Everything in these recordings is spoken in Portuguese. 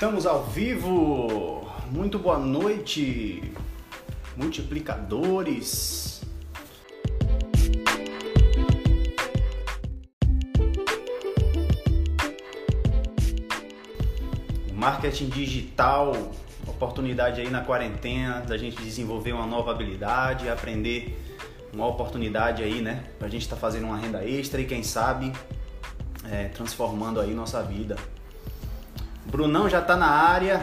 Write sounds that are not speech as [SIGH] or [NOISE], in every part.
Estamos ao vivo. Muito boa noite, multiplicadores. Marketing digital, oportunidade aí na quarentena da gente desenvolver uma nova habilidade, aprender uma oportunidade aí, né? Pra gente estar tá fazendo uma renda extra e quem sabe é, transformando aí nossa vida. Brunão já está na área.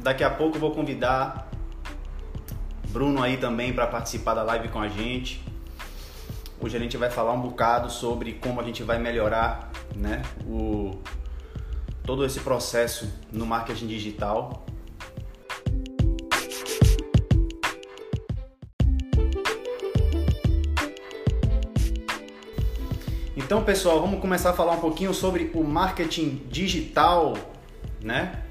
Daqui a pouco vou convidar Bruno aí também para participar da live com a gente. Hoje a gente vai falar um bocado sobre como a gente vai melhorar, né, o todo esse processo no marketing digital. Então, pessoal, vamos começar a falar um pouquinho sobre o marketing digital né?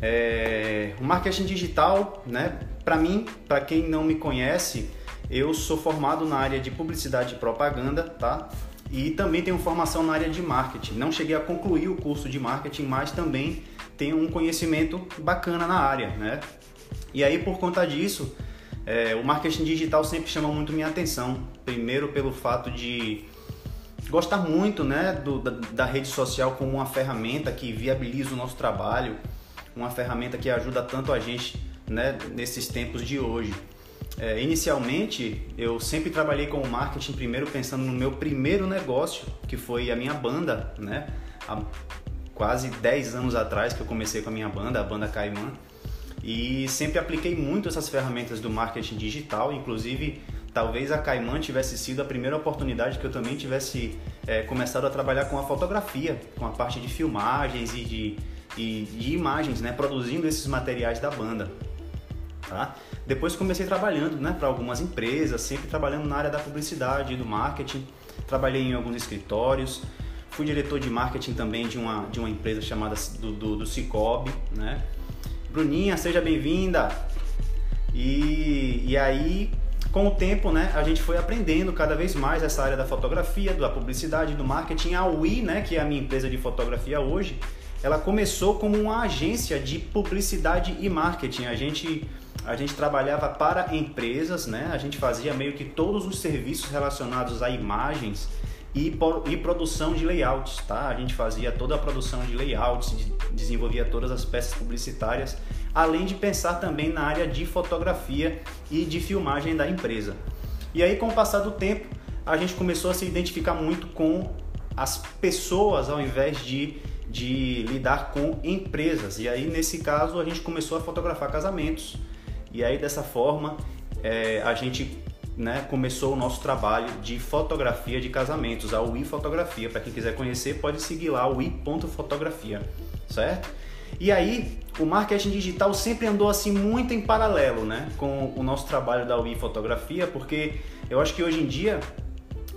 É, o marketing digital, né? Para mim, para quem não me conhece, eu sou formado na área de publicidade e propaganda, tá? E também tenho formação na área de marketing. Não cheguei a concluir o curso de marketing, mas também tenho um conhecimento bacana na área, né? E aí, por conta disso, é, o marketing digital sempre chama muito minha atenção. Primeiro, pelo fato de gostar muito né, do, da, da, rede social como uma ferramenta que viabiliza o nosso trabalho, uma ferramenta que ajuda tanto a gente né, nesses tempos de hoje. É, inicialmente, eu sempre trabalhei com marketing primeiro pensando no meu primeiro negócio, que foi a minha banda, né? Há quase 10 anos atrás que eu comecei com a minha banda, a banda Caimã. E sempre apliquei muito essas ferramentas do marketing digital, inclusive talvez a Caimã tivesse sido a primeira oportunidade que eu também tivesse é, começado a trabalhar com a fotografia, com a parte de filmagens e de, de, de imagens, né, produzindo esses materiais da banda. Tá? Depois comecei trabalhando né, para algumas empresas, sempre trabalhando na área da publicidade, do marketing. Trabalhei em alguns escritórios, fui diretor de marketing também de uma, de uma empresa chamada do, do, do Cicobi, né? Bruninha, seja bem-vinda! E, e aí com o tempo, né, a gente foi aprendendo cada vez mais essa área da fotografia, da publicidade, do marketing. A UI, né, que é a minha empresa de fotografia hoje, ela começou como uma agência de publicidade e marketing. A gente a gente trabalhava para empresas, né? A gente fazia meio que todos os serviços relacionados a imagens e, e produção de layouts, tá? A gente fazia toda a produção de layouts, de, desenvolvia todas as peças publicitárias além de pensar também na área de fotografia e de filmagem da empresa. E aí, com o passar do tempo, a gente começou a se identificar muito com as pessoas ao invés de, de lidar com empresas. E aí, nesse caso, a gente começou a fotografar casamentos. E aí, dessa forma, é, a gente né, começou o nosso trabalho de fotografia de casamentos, a UI Fotografia. Para quem quiser conhecer, pode seguir lá, ui.fotografia, certo? E aí, o marketing digital sempre andou assim muito em paralelo, né, com o nosso trabalho da UI Fotografia, porque eu acho que hoje em dia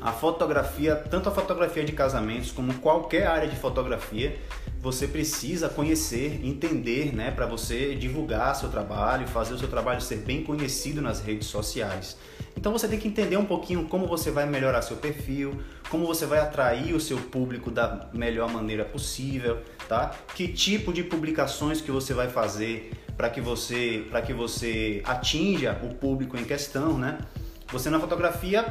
a fotografia, tanto a fotografia de casamentos como qualquer área de fotografia, você precisa conhecer, entender, né, para você divulgar seu trabalho, fazer o seu trabalho ser bem conhecido nas redes sociais. Então você tem que entender um pouquinho como você vai melhorar seu perfil, como você vai atrair o seu público da melhor maneira possível, tá? Que tipo de publicações que você vai fazer para que você para que você atinja o público em questão, né? Você na fotografia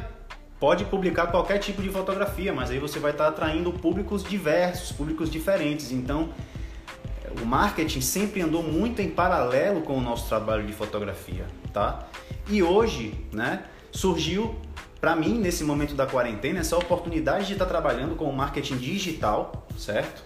pode publicar qualquer tipo de fotografia, mas aí você vai estar atraindo públicos diversos, públicos diferentes. Então, o marketing sempre andou muito em paralelo com o nosso trabalho de fotografia, tá? E hoje, né, surgiu para mim nesse momento da quarentena essa oportunidade de estar trabalhando com o marketing digital, certo?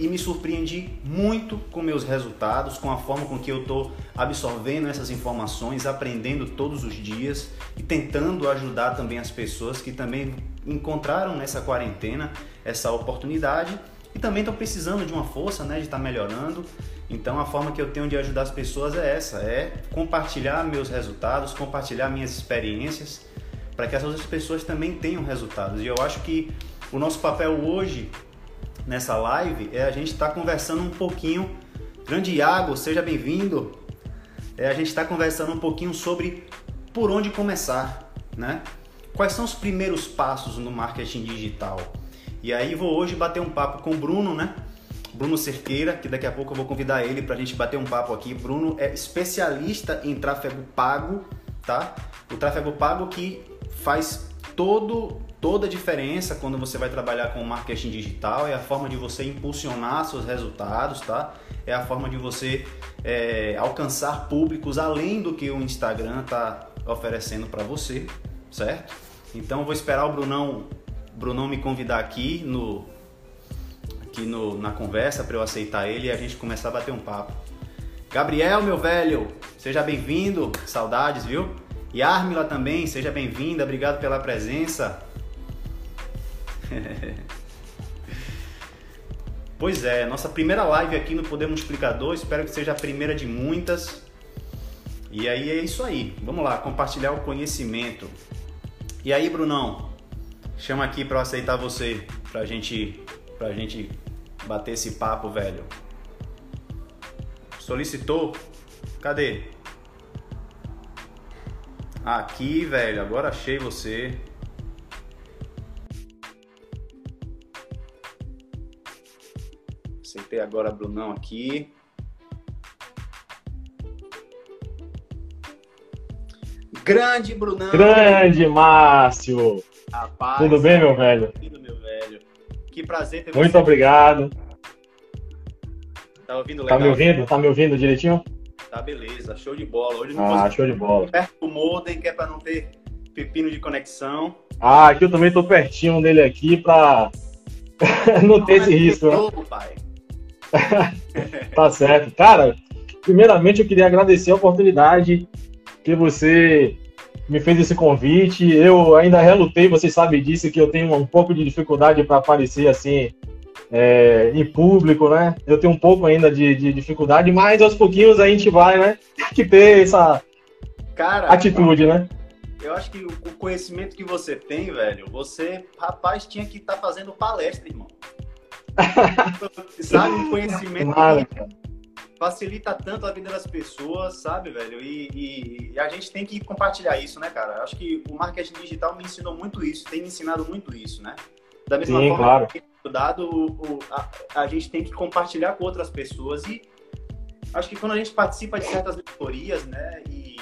E me surpreendi muito com meus resultados, com a forma com que eu estou absorvendo essas informações, aprendendo todos os dias e tentando ajudar também as pessoas que também encontraram nessa quarentena essa oportunidade e também estão precisando de uma força, né, de estar melhorando. Então a forma que eu tenho de ajudar as pessoas é essa, é compartilhar meus resultados, compartilhar minhas experiências para que as outras pessoas também tenham resultados. E eu acho que o nosso papel hoje nessa live é a gente estar tá conversando um pouquinho. Grande Iago, seja bem-vindo. É, a gente está conversando um pouquinho sobre por onde começar, né? Quais são os primeiros passos no marketing digital? E aí vou hoje bater um papo com o Bruno, né? Bruno Cerqueira, que daqui a pouco eu vou convidar ele para a gente bater um papo aqui. Bruno é especialista em tráfego pago, tá? O tráfego pago que faz todo toda a diferença quando você vai trabalhar com marketing digital, é a forma de você impulsionar seus resultados, tá? É a forma de você é, alcançar públicos além do que o Instagram está oferecendo para você, certo? Então vou esperar o Brunão, Brunão me convidar aqui no aqui no, na conversa para eu aceitar ele e a gente começar a bater um papo. Gabriel, meu velho, seja bem-vindo. Saudades, viu? E Armila também, seja bem-vinda. Obrigado pela presença. [LAUGHS] pois é, nossa primeira live aqui no Poder Multiplicador. Espero que seja a primeira de muitas. E aí é isso aí. Vamos lá, compartilhar o conhecimento. E aí, Brunão, chama aqui para aceitar você, pra gente, pra gente bater esse papo, velho. Solicitou? Cadê? Aqui, velho, agora achei você. Aceitei agora Brunão aqui. Grande Brunão! Grande Márcio! Rapaz, Tudo bem, meu velho? Tudo, meu velho. Que prazer ter Muito você. obrigado. Tá ouvindo legal? Tá me ouvindo? Tá me ouvindo direitinho? Tá beleza, show de bola. Hoje não ah, show de bola. Perto do modem, que é pra não ter pepino de conexão. Ah, aqui eu também tô pertinho dele aqui pra [LAUGHS] não ter esse risco. Né? Pai. [LAUGHS] tá certo. Cara, primeiramente eu queria agradecer a oportunidade que você me fez esse convite. Eu ainda relutei, você sabe disso, que eu tenho um pouco de dificuldade para aparecer assim é, em público, né? Eu tenho um pouco ainda de, de, dificuldade, mas aos pouquinhos a gente vai, né? Tem que ter essa Cara, atitude, né? Eu acho que o conhecimento que você tem, velho, você, rapaz, tinha que estar tá fazendo palestra, irmão. [LAUGHS] Sabe, um conhecimento que facilita tanto a vida das pessoas, sabe, velho? E, e, e, a gente tem que compartilhar isso, né, cara? Acho que o marketing digital me ensinou muito isso, tem me ensinado muito isso, né? Da mesma Sim, forma claro. que dado, o, a, a gente tem que compartilhar com outras pessoas e acho que quando a gente participa de certas mentorias, né, e,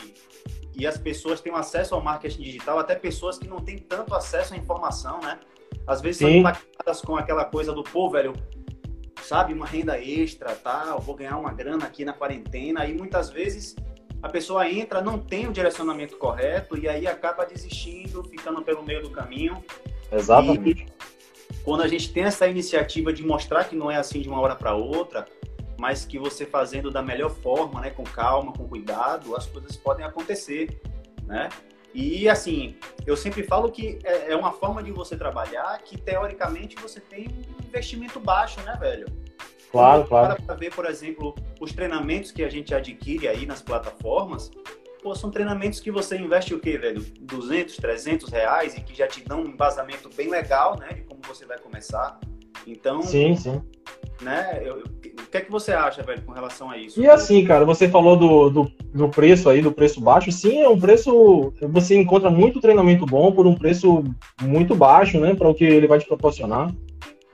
e as pessoas têm acesso ao marketing digital, até pessoas que não têm tanto acesso à informação, né? Às vezes Sim. são impactadas com aquela coisa do, pô, velho, sabe, uma renda extra, tá? Eu vou ganhar uma grana aqui na quarentena. E muitas vezes a pessoa entra, não tem o direcionamento correto e aí acaba desistindo, ficando pelo meio do caminho. Exatamente. E quando a gente tem essa iniciativa de mostrar que não é assim de uma hora para outra, mas que você fazendo da melhor forma, né, com calma, com cuidado, as coisas podem acontecer, né? E assim, eu sempre falo que é, é uma forma de você trabalhar que teoricamente você tem um investimento baixo, né, velho? Claro, claro. Para ver, por exemplo, os treinamentos que a gente adquire aí nas plataformas, pô, são treinamentos que você investe o quê, velho? 200, 300 reais e que já te dão um embasamento bem legal, né? De como você vai começar. Então, sim, sim. Né? Eu, o que é que você acha, velho, com relação a isso? E assim, cara, você falou do, do, do, preço aí, do preço baixo. Sim, é um preço. Você encontra muito treinamento bom por um preço muito baixo, né? Para o que ele vai te proporcionar.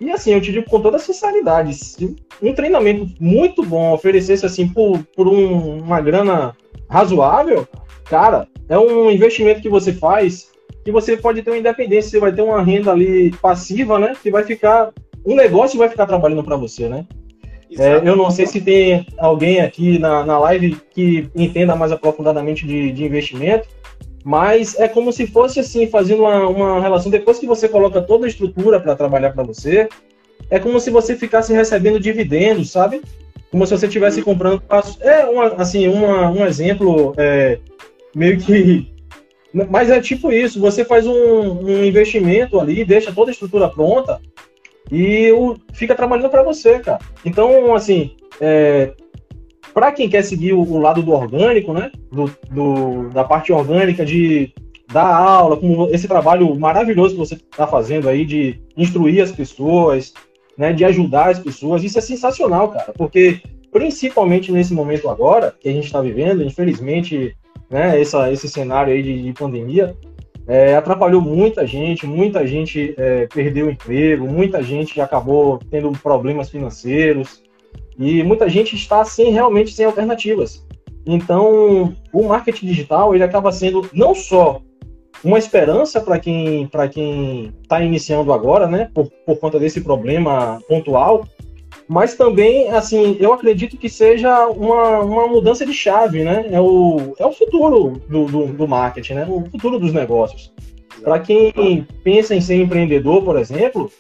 E assim, eu te digo com toda sinceridade, se um treinamento muito bom oferecesse assim por, por um, uma grana razoável, cara, é um investimento que você faz que você pode ter uma independência, você vai ter uma renda ali passiva, né? Que vai ficar. Um negócio vai ficar trabalhando para você, né? É, eu não sei se tem alguém aqui na, na live que entenda mais aprofundadamente de, de investimento, mas é como se fosse assim, fazendo uma, uma relação. Depois que você coloca toda a estrutura para trabalhar para você, é como se você ficasse recebendo dividendos, sabe? como se você estivesse comprando É uma, assim, uma, um exemplo é, meio que. [LAUGHS] Mas é tipo isso: você faz um, um investimento ali, deixa toda a estrutura pronta e o, fica trabalhando para você, cara. Então, assim, é, para quem quer seguir o, o, lado do orgânico, né? Do, do, da parte orgânica de dar aula, com esse trabalho maravilhoso que você está fazendo aí de instruir as pessoas, né, de ajudar as pessoas. Isso é sensacional, cara, porque principalmente nesse momento agora que a gente está vivendo, infelizmente, né, essa, esse cenário aí de, de, pandemia, é, atrapalhou muita gente, muita gente é, perdeu o emprego, muita gente acabou tendo problemas financeiros e muita gente está sem realmente sem alternativas. Então, o marketing digital ele acaba sendo não só uma esperança para quem para quem está iniciando agora, né, por, por conta desse problema pontual, mas também, assim, eu acredito que seja uma, uma mudança de chave, né? É o, é o futuro do, do, do marketing, né? O futuro dos negócios. Para quem pensa em ser empreendedor, por exemplo,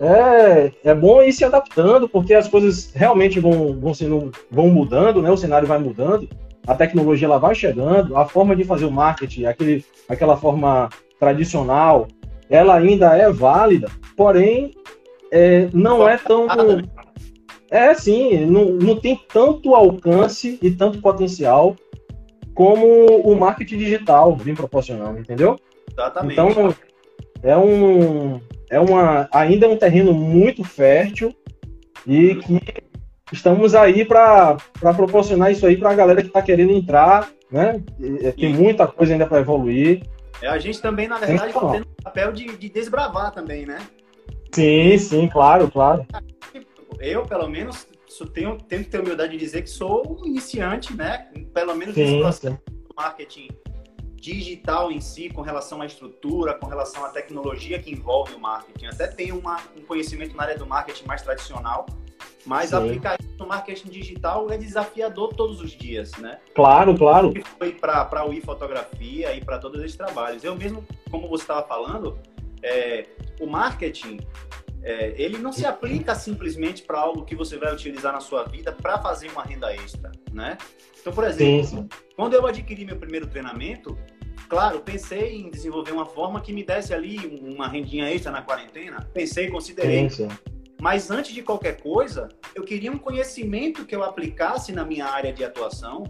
é, é bom ir se adaptando, porque as coisas realmente vão, vão, sendo, vão mudando, né? O cenário vai mudando, a tecnologia ela vai chegando, a forma de fazer o marketing, aquele, aquela forma tradicional, ela ainda é válida, porém é, não é tão é, sim, não, não tem tanto alcance e tanto potencial como o marketing digital vem proporcionando, entendeu? Exatamente. Então, é um, é uma, ainda é um terreno muito fértil e que estamos aí para proporcionar isso aí para a galera que está querendo entrar, né? Tem muita coisa ainda para evoluir. É, a gente também, na verdade, está tendo o papel de, de desbravar também, né? Sim, sim, claro, claro eu, pelo menos, tenho, que ter humildade de dizer que sou um iniciante, né? Pelo menos nesse processo do marketing digital em si, com relação à estrutura, com relação à tecnologia que envolve o marketing. Até tenho uma, um conhecimento na área do marketing mais tradicional, mas Sim. aplicar isso no marketing digital é desafiador todos os dias, né? Claro, claro. Foi para o fotografia e para todos esses trabalhos. Eu mesmo, como você estava falando, é, o marketing é, ele não se aplica simplesmente para algo que você vai utilizar na sua vida para fazer uma renda extra, né? Então, por exemplo, sim, quando eu adquiri meu primeiro treinamento, claro, pensei em desenvolver uma forma que me desse ali uma rendinha extra na quarentena. Pensei, considerei. Sim, Mas antes de qualquer coisa, eu queria um conhecimento que eu aplicasse na minha área de atuação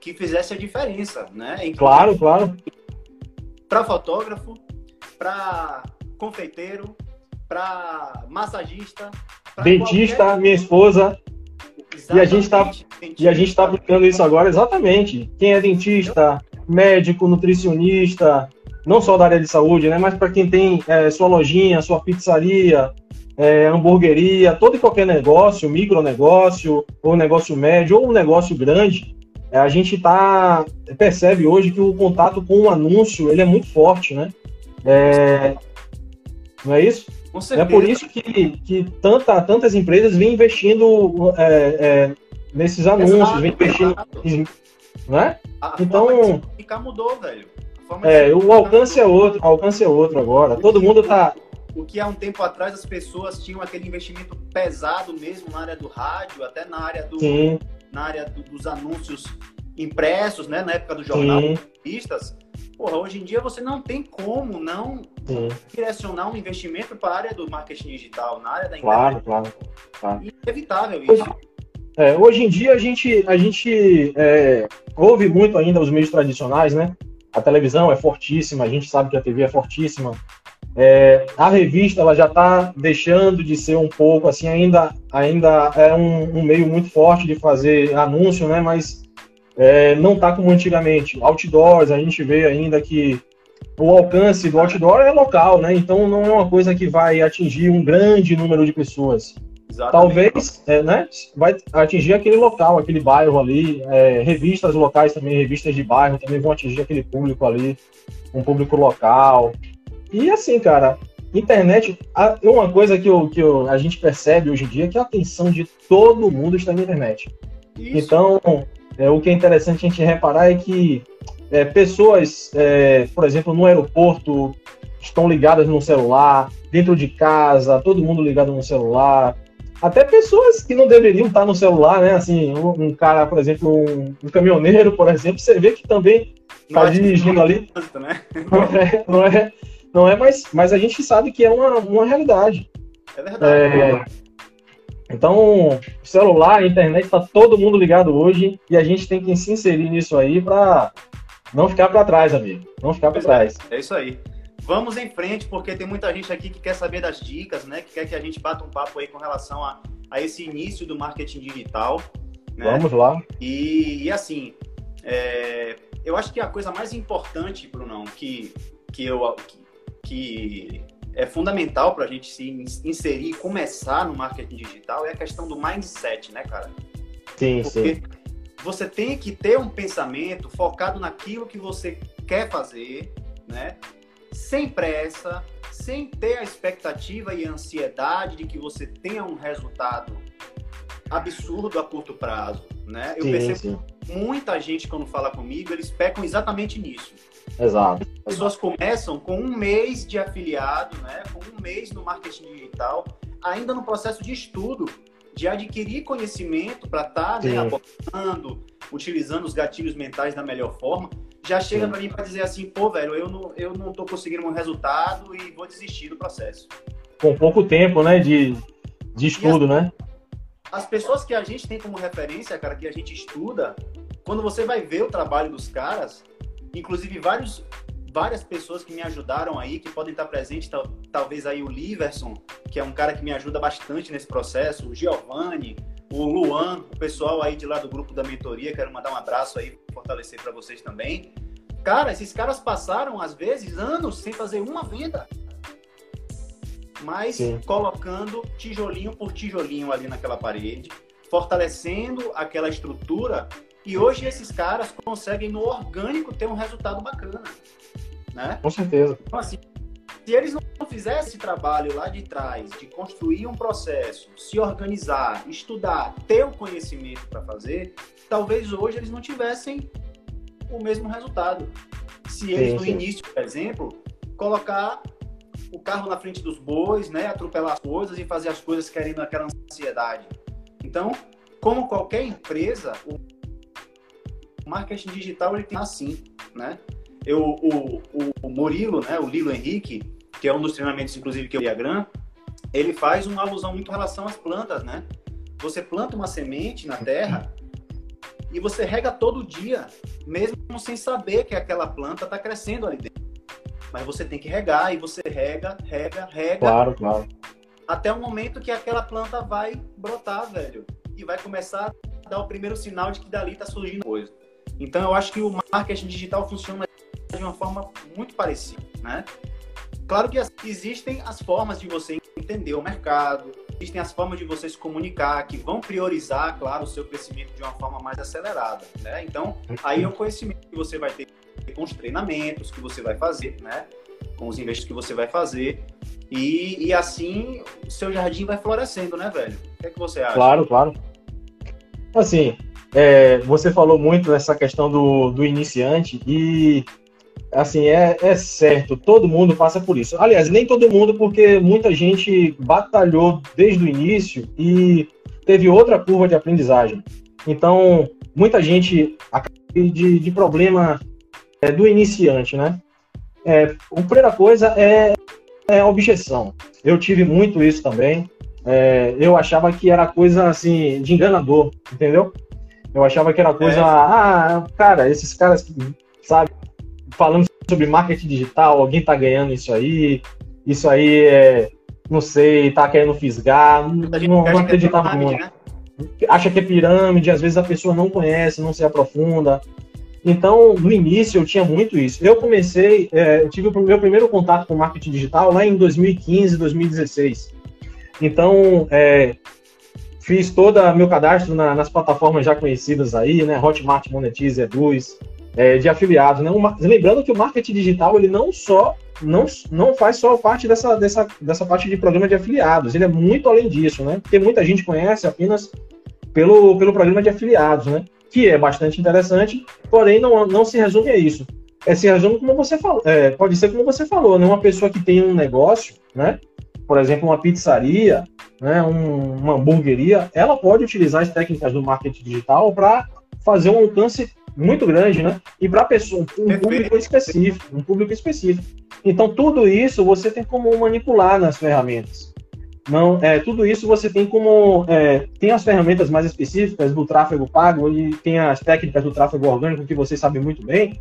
que fizesse a diferença, né? Claro, claro. Para fotógrafo, para confeiteiro, para massagista, pra dentista, qualquer... minha esposa. Exatamente. E a gente está e a gente está aplicando isso agora exatamente. Quem é dentista, médico, nutricionista, não só da área de saúde, né, mas para quem tem é, sua lojinha, sua pizzaria, é, hamburgueria, todo e qualquer negócio, micronegócio, ou negócio médio, ou um negócio grande, é, a gente tá, percebe hoje que o contato com o anúncio ele é muito forte, né? É, não é isso? É por isso que, que tanta, tantas empresas vêm investindo é, é, nesses anúncios, exato, vêm investindo. Né? A então. Forma mudou, velho. É, o alcance é outro, o alcance é outro agora. Todo mundo tá. O que há um tempo atrás as pessoas tinham aquele investimento pesado mesmo na área do rádio, até na área, do, na área do, dos anúncios impressos, né? Na época do jornal, revistas Porra, hoje em dia você não tem como não Sim. direcionar um investimento para a área do marketing digital, na área da internet. Claro, claro. claro. Inevitável isso. Hoje, é, hoje em dia a gente, a gente é, ouve muito ainda os meios tradicionais, né? A televisão é fortíssima, a gente sabe que a TV é fortíssima. É, a revista ela já está deixando de ser um pouco assim, ainda, ainda é um, um meio muito forte de fazer anúncio, né? Mas é, não está como antigamente. Outdoors, a gente vê ainda que o alcance do outdoor é local, né? Então não é uma coisa que vai atingir um grande número de pessoas. Exatamente. Talvez, é, né? Vai atingir aquele local, aquele bairro ali. É, revistas locais também, revistas de bairro também vão atingir aquele público ali, um público local. E assim, cara, internet, é uma coisa que, eu, que eu, a gente percebe hoje em dia que a atenção de todo mundo está na internet. Isso. Então, é, o que é interessante a gente reparar é que é, pessoas, é, por exemplo, no aeroporto, estão ligadas no celular, dentro de casa, todo mundo ligado no celular. Até pessoas que não deveriam estar no celular, né? Assim, um, um cara, por exemplo, um, um, caminhoneiro, por exemplo, você vê que também está dirigindo ali. [LAUGHS] Né? Não é, não é, não é mas, mas a gente sabe que é uma, uma realidade. É verdade. É, então, celular, internet, está todo mundo ligado hoje e a gente tem que se inserir nisso aí para não ficar para trás, amigo. Não ficar para trás. É isso aí. Vamos em frente, porque tem muita gente aqui que quer saber das dicas, né? Que quer que a gente bata um papo aí com relação a, a esse início do marketing digital. Né? Vamos lá. E, e assim, é, eu acho que a coisa mais importante, Brunão, que que eu que, que é fundamental para a gente se inserir e começar no marketing digital é a questão do mindset, né, cara? Sim, Porque sim. você tem que ter um pensamento focado naquilo que você quer fazer, né? Sem pressa, sem ter a expectativa e a ansiedade de que você tenha um resultado absurdo a curto prazo, né? Eu sim, percebo sim. muita gente quando fala comigo, eles pecam exatamente nisso. Exato. As pessoas começam com um mês de afiliado, né? Com um mês no marketing digital, ainda no processo de estudo, de adquirir conhecimento para estar tá, né, abordando, utilizando os gatilhos mentais da melhor forma, já chega para mim para dizer assim, pô, velho, eu não, eu não tô conseguindo um resultado e vou desistir do processo. Com pouco tempo, né, de, de estudo, as, né? As pessoas que a gente tem como referência, cara, que a gente estuda, quando você vai ver o trabalho dos caras, inclusive vários, várias pessoas que me ajudaram aí, que podem estar presentes, tal, talvez aí o Liverson, que é um cara que me ajuda bastante nesse processo, o Giovanni, o Luan, o pessoal aí de lá do grupo da mentoria, quero mandar um abraço aí, fortalecer para vocês também. Cara, esses caras passaram, às vezes, anos sem fazer uma venda. Mas Sim. colocando tijolinho por tijolinho ali naquela parede, fortalecendo aquela estrutura. E hoje esses caras conseguem, no orgânico, ter um resultado bacana. Né? Com certeza. Então, assim, se eles não fizessem esse trabalho lá de trás, de construir um processo, se organizar, estudar, ter o conhecimento para fazer, talvez hoje eles não tivessem o mesmo resultado. Se eles, sim, no sim. início, por exemplo, colocar o carro na frente dos bois, né, atropelar as coisas e fazer as coisas querendo aquela ansiedade. Então, como qualquer empresa, o marketing digital ele tem assim, né? Eu, o, o, Murilo, né, o Lilo Henrique, que é um dos treinamentos, inclusive, que eu Diagram, ele faz uma alusão muito em relação às plantas, né? Você planta uma semente na terra e você rega todo dia, mesmo sem saber que aquela planta está crescendo ali dentro. Mas você tem que regar e você rega, rega, rega. Claro, claro. Até o momento que aquela planta vai brotar, velho. E vai começar a dar o primeiro sinal de que dali está surgindo coisa. Então eu acho que o marketing digital funciona de uma forma muito parecida, né? Claro que existem as formas de você entender o mercado, existem as formas de você se comunicar, que vão priorizar, claro, o seu crescimento de uma forma mais acelerada, né? Então, aí é o conhecimento que você vai ter com os treinamentos que você vai fazer, né? Com os investimentos que você vai fazer. E, e assim, o seu jardim vai florescendo, né, velho? O que é que você acha? Claro, claro. Assim, é, você falou muito nessa questão do, do iniciante e assim, é, é certo, todo mundo passa por isso. Aliás, nem todo mundo, porque muita gente batalhou desde o início e teve outra curva de aprendizagem. Então, muita gente de, de problema é, do iniciante, né? É, a primeira coisa é, é objeção. Eu tive muito isso também. É, eu achava que era coisa assim de enganador, entendeu? Eu achava que era coisa, é. ah, cara, esses caras, sabe, falando sobre marketing digital, alguém tá ganhando isso aí, isso aí é, não sei, tá querendo fisgar, não, não é acreditava é muito. Né? Acha que é pirâmide, às vezes a pessoa não conhece, não se aprofunda. Então, no início, eu tinha muito isso. Eu comecei, é, eu tive o meu primeiro contato com marketing digital lá em 2015, 2016. Então, é, fiz todo meu cadastro na, nas plataformas já conhecidas aí, né? Hotmart, Monetize, Eduz, é, de afiliados. Né? Uma, lembrando que o marketing digital ele não só não, não faz só parte dessa, dessa, dessa parte de programa de afiliados, ele é muito além disso, né? Porque muita gente conhece apenas pelo, pelo programa de afiliados, né? Que é bastante interessante, porém não, não se resume a isso. É, se resume como você falou, é, pode ser como você falou, né? Uma pessoa que tem um negócio, né? Por exemplo, uma pizzaria, né? Um, uma hamburgueria, ela pode utilizar as técnicas do marketing digital para fazer um alcance muito grande, né? E para pessoa, um público específico, um público específico. Então tudo isso você tem como manipular nas ferramentas. Não, é, tudo isso você tem como é, tem as ferramentas mais específicas do tráfego pago e tem as técnicas do tráfego orgânico que você sabe muito bem,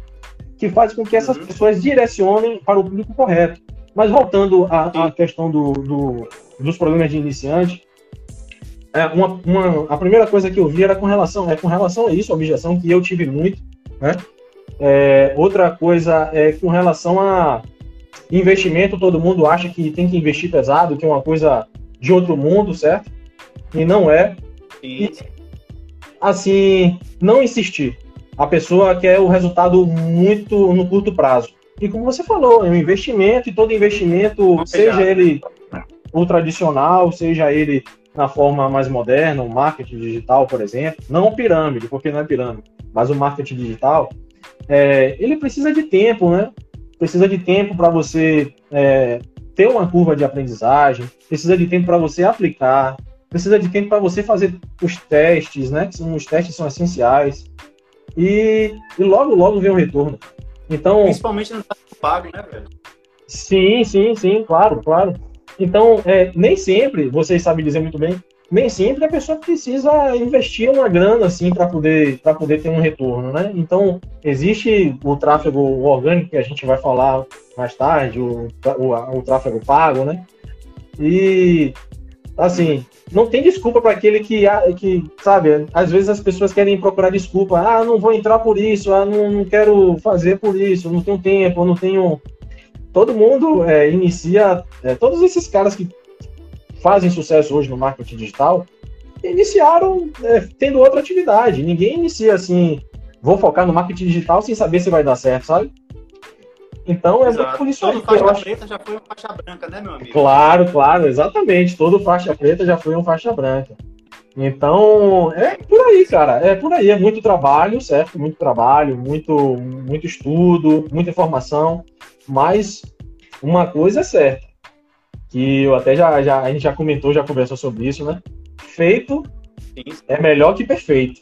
que faz com que essas uhum. pessoas direcionem para o público correto. Mas voltando à, à questão do, do, dos programas de iniciante, é, uma, uma, a primeira coisa que eu vi era com relação, é com relação a isso, a objeção que eu tive muito, né? É, outra coisa é com relação a, investimento, todo mundo acha que tem que investir pesado, que é uma coisa de outro mundo, certo? E não é. E, assim, não insistir. A pessoa quer o resultado muito no curto prazo. E como você falou, é um investimento, e todo investimento, seja ele o tradicional, seja ele na forma mais moderna, o marketing digital, por exemplo, não pirâmide, porque não é pirâmide, mas o marketing digital, é, ele precisa de tempo, né? Precisa de tempo para você é, ter uma curva de aprendizagem, precisa de tempo para você aplicar, precisa de tempo para você fazer os testes, né? Que são, os testes são essenciais. E, e logo, logo vem o retorno. Então, Principalmente no pago, né, velho? Sim, sim, sim, claro, claro. Então, é, nem sempre, vocês sabem dizer muito bem, nem sempre a pessoa precisa investir uma grana assim para poder para poder ter um retorno, né? Então existe o tráfego orgânico que a gente vai falar mais tarde, o, o, o tráfego pago, né? E assim não tem desculpa para aquele que que sabe às vezes as pessoas querem procurar desculpa, ah não vou entrar por isso, ah não, não quero fazer por isso, não tenho tempo, não tenho todo mundo é, inicia é, todos esses caras que fazem sucesso hoje no marketing digital iniciaram é, tendo outra atividade. Ninguém inicia assim, vou focar no marketing digital sem saber se vai dar certo, sabe? Então é muito por isso Todo faixa eu acho... preta já foi uma faixa branca, né, meu amigo? Claro, claro, exatamente. Todo faixa preta já foi uma faixa branca. Então, é por aí, cara. É por aí. É muito trabalho, certo? Muito trabalho, muito, muito estudo, muita informação. Mas uma coisa é certa que eu até já, já a gente já comentou, já conversou sobre isso, né? Feito Sim. é melhor que perfeito.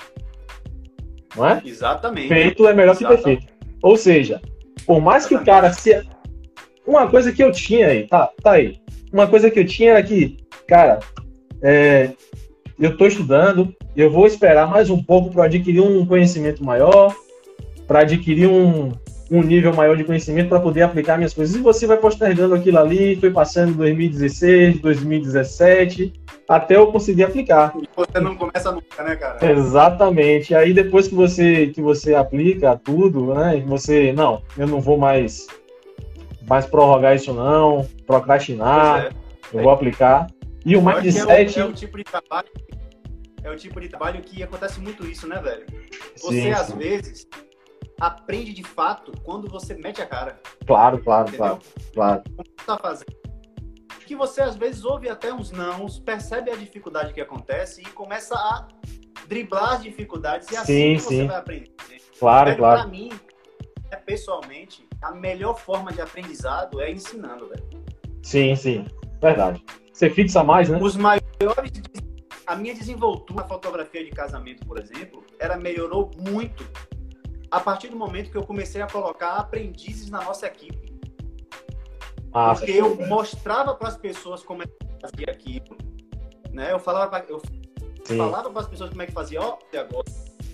Não é? Exatamente. Feito é melhor Exatamente. que perfeito. Ou seja, por mais que o cara se uma coisa que eu tinha aí, tá, tá aí. Uma coisa que eu tinha era que, cara, é, eu tô estudando, eu vou esperar mais um pouco para adquirir um conhecimento maior, para adquirir um, um nível maior de conhecimento para poder aplicar minhas coisas. E você vai postergando aquilo ali, foi passando 2016, 2017, até eu conseguir aplicar. E você não começa nunca, né, cara? Exatamente. Aí depois que você que você aplica tudo, né, você, não, eu não vou mais mais prorrogar isso não, procrastinar, é. eu vou aplicar. E o mindset... É o, é o tipo de trabalho é o tipo de trabalho que acontece muito isso, né, velho? Você, sim, às sim. vezes, aprende de fato quando você mete a cara. Claro, claro, entendeu? claro, claro. Como você tá fazendo. Que você às vezes ouve até uns nãos, percebe a dificuldade que acontece e começa a driblar as dificuldades e assim sim, você vai aprender. Claro, velho, claro. Pra mim, é, pessoalmente, a melhor forma de aprendizado é ensinando, velho. Sim, sim. Verdade. Você fixa mais, né? Os maiores. A minha desenvoltura na fotografia de casamento, por exemplo, ela melhorou muito a partir do momento que eu comecei a colocar aprendizes na nossa equipe. Ah, porque eu mostrava para as pessoas como é que fazia aquilo, né? Eu falava para eu falava para as pessoas como é que fazia, ó, agora.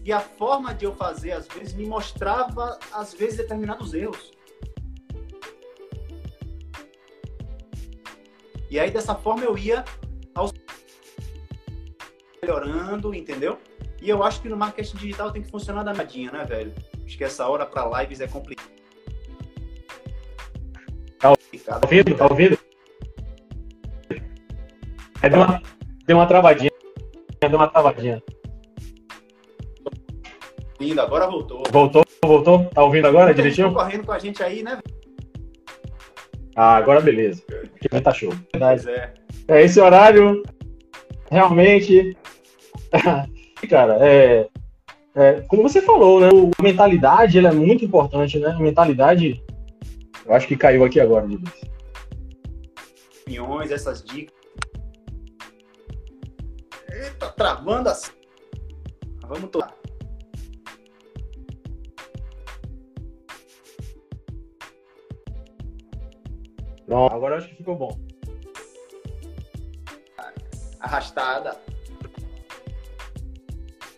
E a forma de eu fazer às vezes me mostrava às vezes determinados erros. E aí dessa forma eu ia aos melhorando, entendeu? E eu acho que no marketing digital tem que funcionar da nadinha, né, velho? Acho que essa hora para lives é complicado. Tá ouvindo? Tá ouvindo? É, deu, uma, deu uma travadinha. Deu uma travadinha. Ouvindo, agora voltou. Voltou, voltou? Tá ouvindo agora direitinho? correndo com a gente aí, né? Ah, agora beleza. Que tá show. Pois é. É, esse horário realmente. [LAUGHS] Cara, é, é, como você falou, né? A mentalidade ela é muito importante, né? A mentalidade. Eu acho que caiu aqui agora. Opiniões, essas dicas. Eita, travando assim. Vamos tocar. Pronto, agora acho que ficou bom. Arrastada.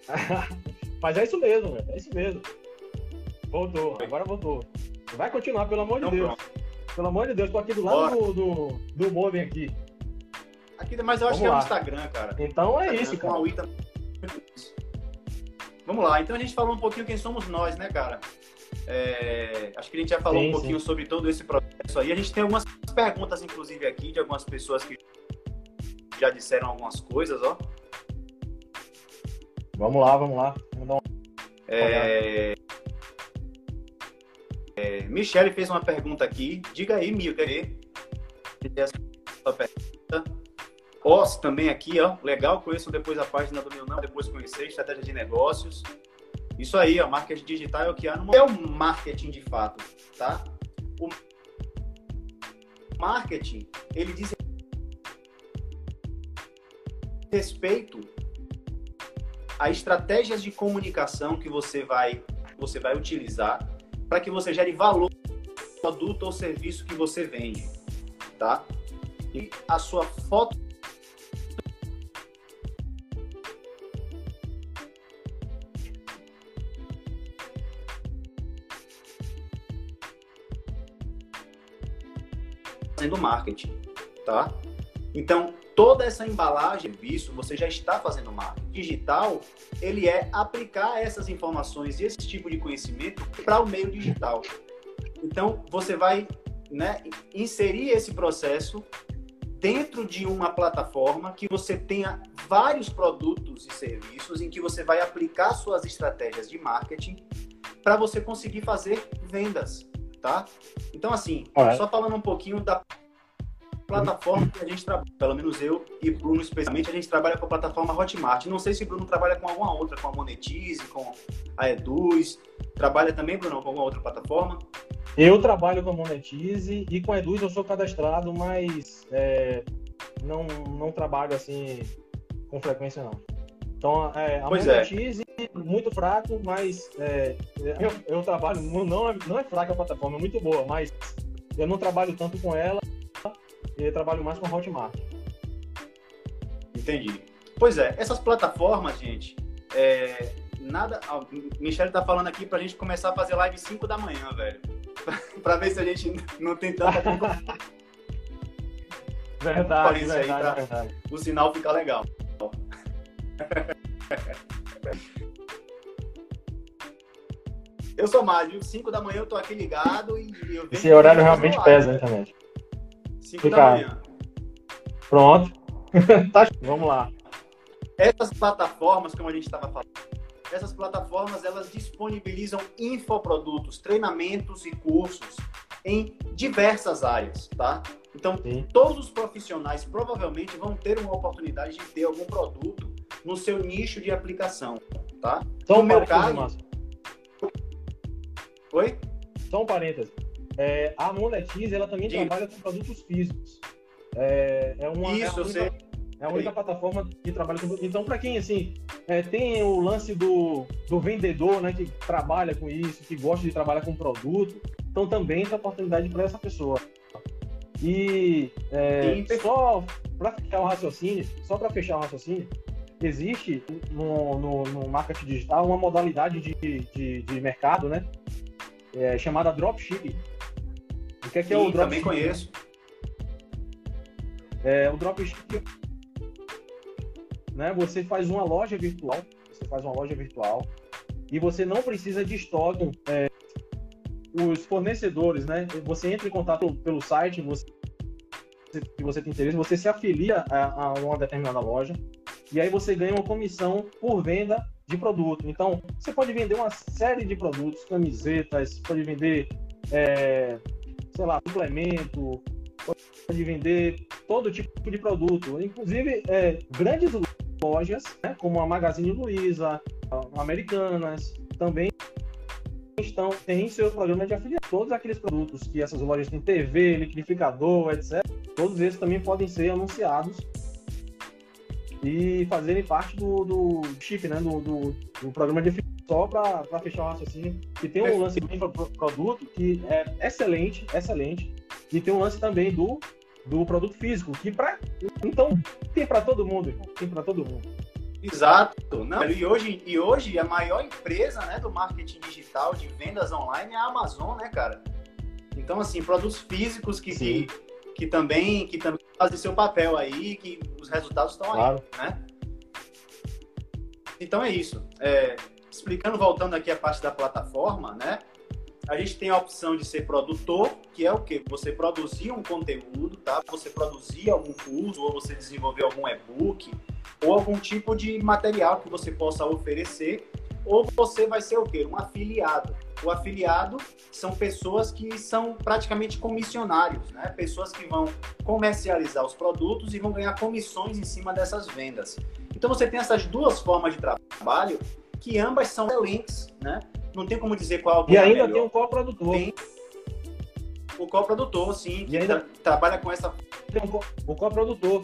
[LAUGHS] Mas é isso mesmo, É isso mesmo. Voltou, agora voltou. Vai continuar, pelo amor de Não, Deus. Pronto. Pelo amor de Deus, tô aqui do lado do, do, do modem aqui. Aqui, mas eu acho Vamos que é no Instagram, cara. Então é isso, cara. Vamos lá, então a gente falou um pouquinho quem somos nós, né, cara? É, acho que a gente já falou sim, um pouquinho sim. sobre todo esse processo aí. A gente tem algumas perguntas, inclusive, aqui, de algumas pessoas que já disseram algumas coisas, ó. Vamos lá, vamos lá. Vamos é... É, Michele fez uma pergunta aqui. Diga aí, Mil, quer sua pergunta. Oss também aqui, ó. Legal, conheço depois a página do meu não, depois conhecer, estratégia de negócios. Isso aí, ó, marketing digital é o que há no é o marketing de fato, tá? O marketing, ele diz respeito a estratégias de comunicação que você vai você vai utilizar para que você gere valor no produto ou serviço que você vende, tá? E a sua foto fazendo marketing, tá? Então, toda essa embalagem, serviço, você já está fazendo marketing. Digital, ele é aplicar essas informações e esse tipo de conhecimento para o meio digital. Então, você vai né, inserir esse processo dentro de uma plataforma que você tenha vários produtos e serviços em que você vai aplicar suas estratégias de marketing para você conseguir fazer vendas, tá? Então, assim, só falando um pouquinho da plataforma que a gente trabalha, pelo menos eu e Bruno especialmente, a gente trabalha com a plataforma Hotmart. Não sei se Bruno trabalha com alguma outra, com a Monetize, com a Eduz. Trabalha também, Bruno, com alguma outra plataforma? Eu trabalho com a Monetize e com a Eduz eu sou cadastrado, mas é, não, não trabalho assim com frequência não. Então, é, a pois é. Monetize é. muito fraco, mas é, eu, eu trabalho, não é, não é fraca a plataforma, é muito boa, mas eu não trabalho tanto com ela e trabalho mais com a Hotmart. Entendi. Pois é, essas plataformas, gente, é, nada. Ó, Michele tá falando aqui pra gente começar a fazer live 5 da manhã, velho. [LAUGHS] pra ver se a gente não tem tanta. [LAUGHS] verdade, verdade, aí pra verdade. O sinal ficar legal. Eu sou viu? 5 da manhã eu tô aqui ligado e eu. Esse horário realmente pesa na internet. 5 da manhã. Pronto. [LAUGHS] tá, vamos lá. Essas plataformas, como a gente estava falando, essas plataformas elas disponibilizam infoprodutos, treinamentos e cursos em diversas áreas, tá? Então, Sim. todos os profissionais provavelmente vão ter uma oportunidade de ter algum produto no seu nicho de aplicação, tá? Um no meu caso... Massa. Oi? Só um parênteses. É, a Monetize ela também trabalha com produtos físicos. É, é uma, Isso, é a única, é a única plataforma que trabalha com. Então, para quem assim é, tem o lance do, do vendedor, né, que trabalha com isso, que gosta de trabalhar com produto, então também tem oportunidade para essa pessoa. E é, só para fechar o raciocínio, só para fechar o raciocínio, existe no, no, no, marketing digital uma modalidade de, de, de mercado, né, é, chamada dropshipping que é, que é o dropshipping? Também conheço. É, o dropshipping, né? Você faz uma loja virtual, você faz uma loja virtual e você não precisa de estoque. É, os fornecedores, né? Você entra em contato pelo site, você que você tem interesse, você se afilia a, a, uma determinada loja e aí você ganha uma comissão por venda de produto. Então, você pode vender uma série de produtos, camisetas, pode vender é, sei lá, suplemento, pode vender todo tipo de produto, inclusive é, grandes lojas, né, como a Magazine Luiza, Americanas, também estão têm seu programa de afiliação. Todos aqueles produtos que essas lojas têm, TV, liquidificador, etc., todos esses também podem ser anunciados e fazerem parte do, do chip, né, do, do, do programa de afiliação só para fechar o raciocínio, que tem um lance do produto que é excelente, excelente, e tem um lance também do, do produto físico, que para então tem para todo mundo, irmão, tem para todo mundo. Exato. Não, e hoje, e hoje a maior empresa né, do marketing digital de vendas online é a Amazon, né, cara? Então, assim, produtos físicos que, que, que, também, que também fazem seu papel aí, que os resultados estão claro. aí, né? Então é isso. É, explicando, voltando aqui a parte da plataforma, né? A gente tem a opção de ser produtor, que é o quê? Você produzir um conteúdo, tá? Você produzir algum curso, ou você desenvolver algum e-book, ou algum tipo de material que você possa oferecer, ou você vai ser o quê? Um afiliado. O afiliado são pessoas que são praticamente comissionários, né? Pessoas que vão comercializar os produtos e vão ganhar comissões em cima dessas vendas. Então você tem essas duas formas de trabalho que ambas são excelentes, né? Não tem como dizer qual E é ainda melhor. tem um coprodutor. Tem o coprodutor, sim, que ainda... tra trabalha com essa. Tem um co o coprodutor.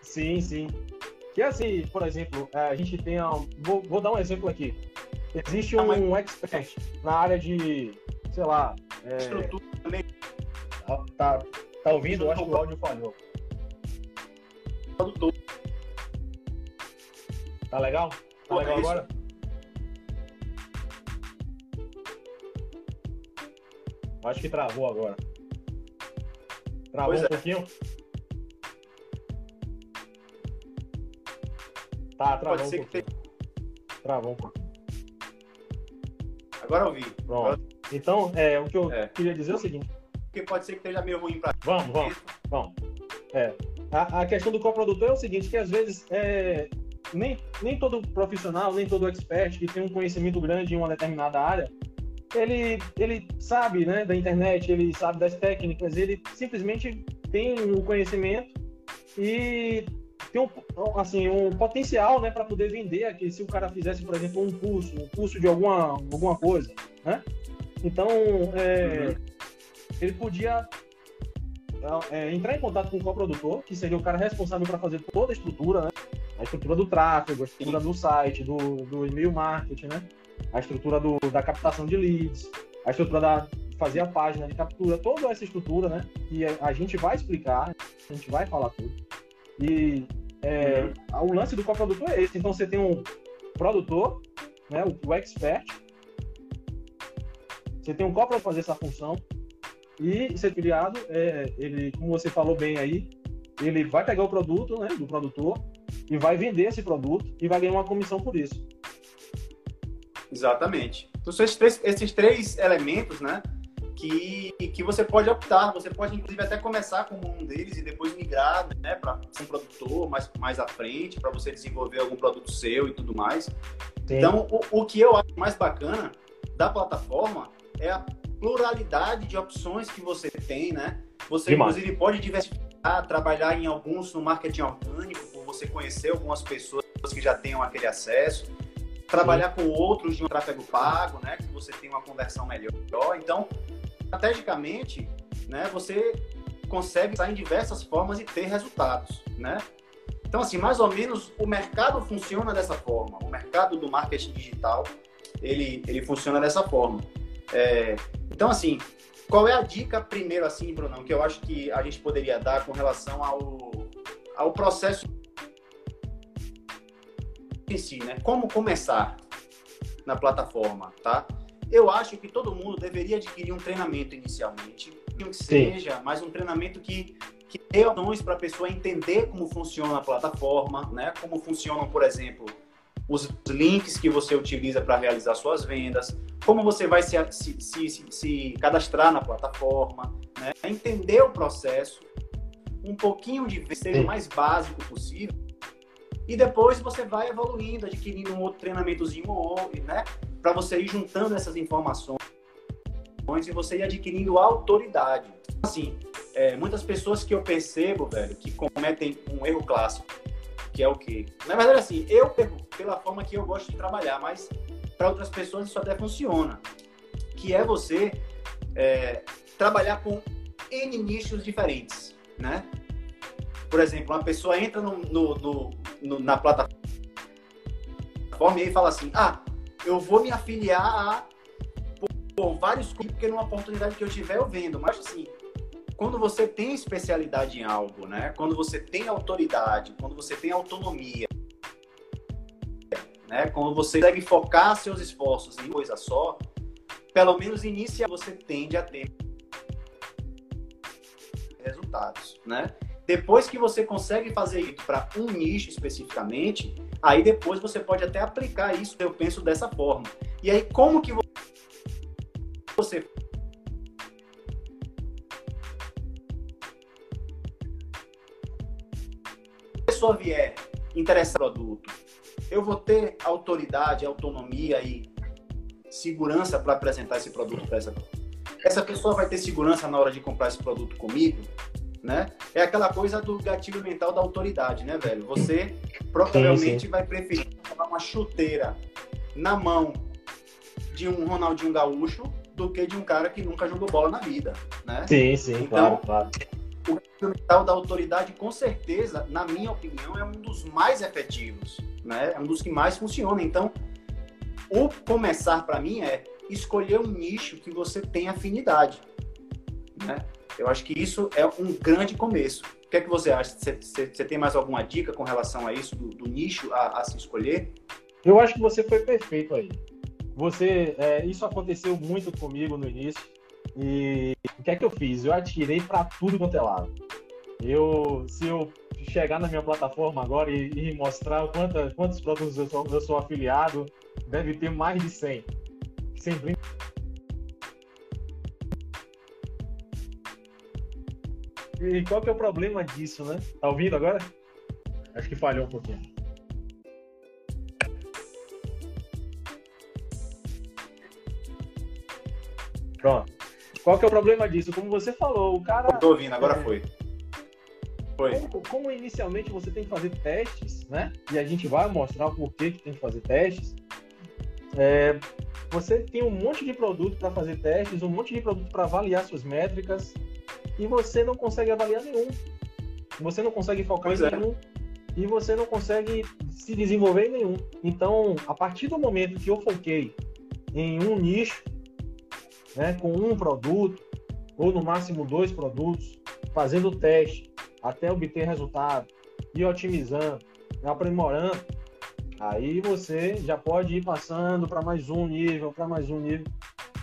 Sim, sim. Que assim, por exemplo, a gente tem. Um... Vou, vou dar um exemplo aqui. Existe um, um expert na área de, sei lá. É... Estrutura também. Tá, tá, ouvindo? Eu acho que o áudio falhou. Tá legal? Tá legal é agora? Acho que travou agora. Travou pois um é. pouquinho? Tá, travou Pode ser um pouquinho. Que tem... Travou um pouquinho. Agora eu vi. Pronto. Agora... Então, é, o que eu é. queria dizer é o seguinte. Porque pode ser que esteja meio ruim para Vamos, vamos, vamos. É. A, a, questão do coprodutor é o seguinte, que às vezes é, nem, nem todo profissional, nem todo expert que tem um conhecimento grande em uma determinada área, ele, ele sabe né, da internet, ele sabe das técnicas, ele simplesmente tem um conhecimento e tem um, assim, um potencial né, para poder vender aqui, se o cara fizesse, por exemplo, um curso, um curso de alguma, alguma coisa. Né? Então, é, uhum. ele podia é, entrar em contato com o coprodutor, que seria o cara responsável para fazer toda a estrutura, né? A estrutura do tráfego, a estrutura do site, do, do e-mail marketing, né? a estrutura do, da captação de leads, a estrutura da fazer a página de captura, toda essa estrutura, né? E a gente vai explicar, a gente vai falar tudo. E é, uhum. o lance do coprodutor é esse. Então você tem um produtor, né? O, o expert. Você tem um co para fazer essa função. E ser criado, é, ele, como você falou bem aí, ele vai pegar o produto, né? Do produtor e vai vender esse produto e vai ganhar uma comissão por isso. Exatamente. Então, são esses três, esses três elementos, né? Que, que você pode optar. Você pode, inclusive, até começar com um deles e depois migrar né, para um produtor mais, mais à frente, para você desenvolver algum produto seu e tudo mais. Sim. Então, o, o que eu acho mais bacana da plataforma é a pluralidade de opções que você tem, né? Você, Demais. inclusive, pode diversificar, trabalhar em alguns no marketing orgânico, você conhecer algumas pessoas que já tenham aquele acesso trabalhar com outros de um tráfego pago, né? Que você tem uma conversão melhor. Então, estrategicamente, né? Você consegue sair em diversas formas e ter resultados, né? Então, assim, mais ou menos o mercado funciona dessa forma. O mercado do marketing digital, ele, ele funciona dessa forma. É, então, assim, qual é a dica primeiro, assim, Brunão, que eu acho que a gente poderia dar com relação ao, ao processo em si, né? Como começar na plataforma, tá? Eu acho que todo mundo deveria adquirir um treinamento inicialmente, que seja, Sim. mas um treinamento que que dê opções para a pessoa entender como funciona a plataforma, né? Como funcionam, por exemplo, os links que você utiliza para realizar suas vendas, como você vai se, se, se, se cadastrar na plataforma, né? entender o processo, um pouquinho de vez, seja o mais básico possível, e depois você vai evoluindo, adquirindo um outro treinamentozinho ou né? Para você ir juntando essas informações e você ir adquirindo autoridade. Assim, é, muitas pessoas que eu percebo, velho, que cometem um erro clássico, que é o quê? Na verdade, assim, eu pego pela forma que eu gosto de trabalhar, mas para outras pessoas isso até funciona. Que é você é, trabalhar com N nichos diferentes, né? Por exemplo, uma pessoa entra no, no, no, no na plataforma e fala assim: ah, eu vou me afiliar a por, vários clubes, porque numa oportunidade que eu tiver eu vendo. Mas assim, quando você tem especialidade em algo, né? Quando você tem autoridade, quando você tem autonomia, né? Quando você consegue focar seus esforços em coisa só, pelo menos inicia você tende a ter resultados, né? Depois que você consegue fazer isso para um nicho especificamente, aí depois você pode até aplicar isso, eu penso dessa forma. E aí como que você pessoa vier interessada no produto, eu vou ter autoridade, autonomia e segurança para apresentar esse produto para essa pessoa. Essa pessoa vai ter segurança na hora de comprar esse produto comigo? Né? É aquela coisa do gatilho mental da autoridade, né, velho? Você provavelmente sim, sim. vai preferir uma chuteira na mão de um Ronaldinho Gaúcho do que de um cara que nunca jogou bola na vida, né? Sim, sim, então, claro, claro. O gatilho mental da autoridade, com certeza, na minha opinião, é um dos mais efetivos, né? É um dos que mais funciona. Então, o começar para mim é escolher um nicho que você tem afinidade, né? Eu acho que isso é um grande começo. O que é que você acha? Você, tem mais alguma dica com relação a isso, do, do nicho a, a, se escolher? Eu acho que você foi perfeito aí. Você, é, isso aconteceu muito comigo no início. E o que é que eu fiz? Eu atirei para tudo quanto é lado. Eu, se eu chegar na minha plataforma agora e, e mostrar quanta, quantos produtos eu sou, eu sou afiliado, deve ter mais de 100. 100 E qual que é o problema disso, né? Tá ouvindo agora? Acho que falhou um pouquinho. Pronto. Qual que é o problema disso? Como você falou, o cara. Eu tô ouvindo, agora é... foi. Foi. Como, como, inicialmente você tem que fazer testes, né? E a gente vai mostrar o porquê que tem que fazer testes. É, você tem um monte de produto para fazer testes, um monte de produto para avaliar suas métricas, e você não consegue avaliar nenhum. Você não consegue focar pois em é. nenhum e você não consegue se desenvolver em nenhum. Então, a partir do momento que eu foquei em um nicho, né, com um produto ou no máximo dois produtos, fazendo teste até obter resultado e otimizando, aprimorando, aí você já pode ir passando para mais um nível, para mais um nível.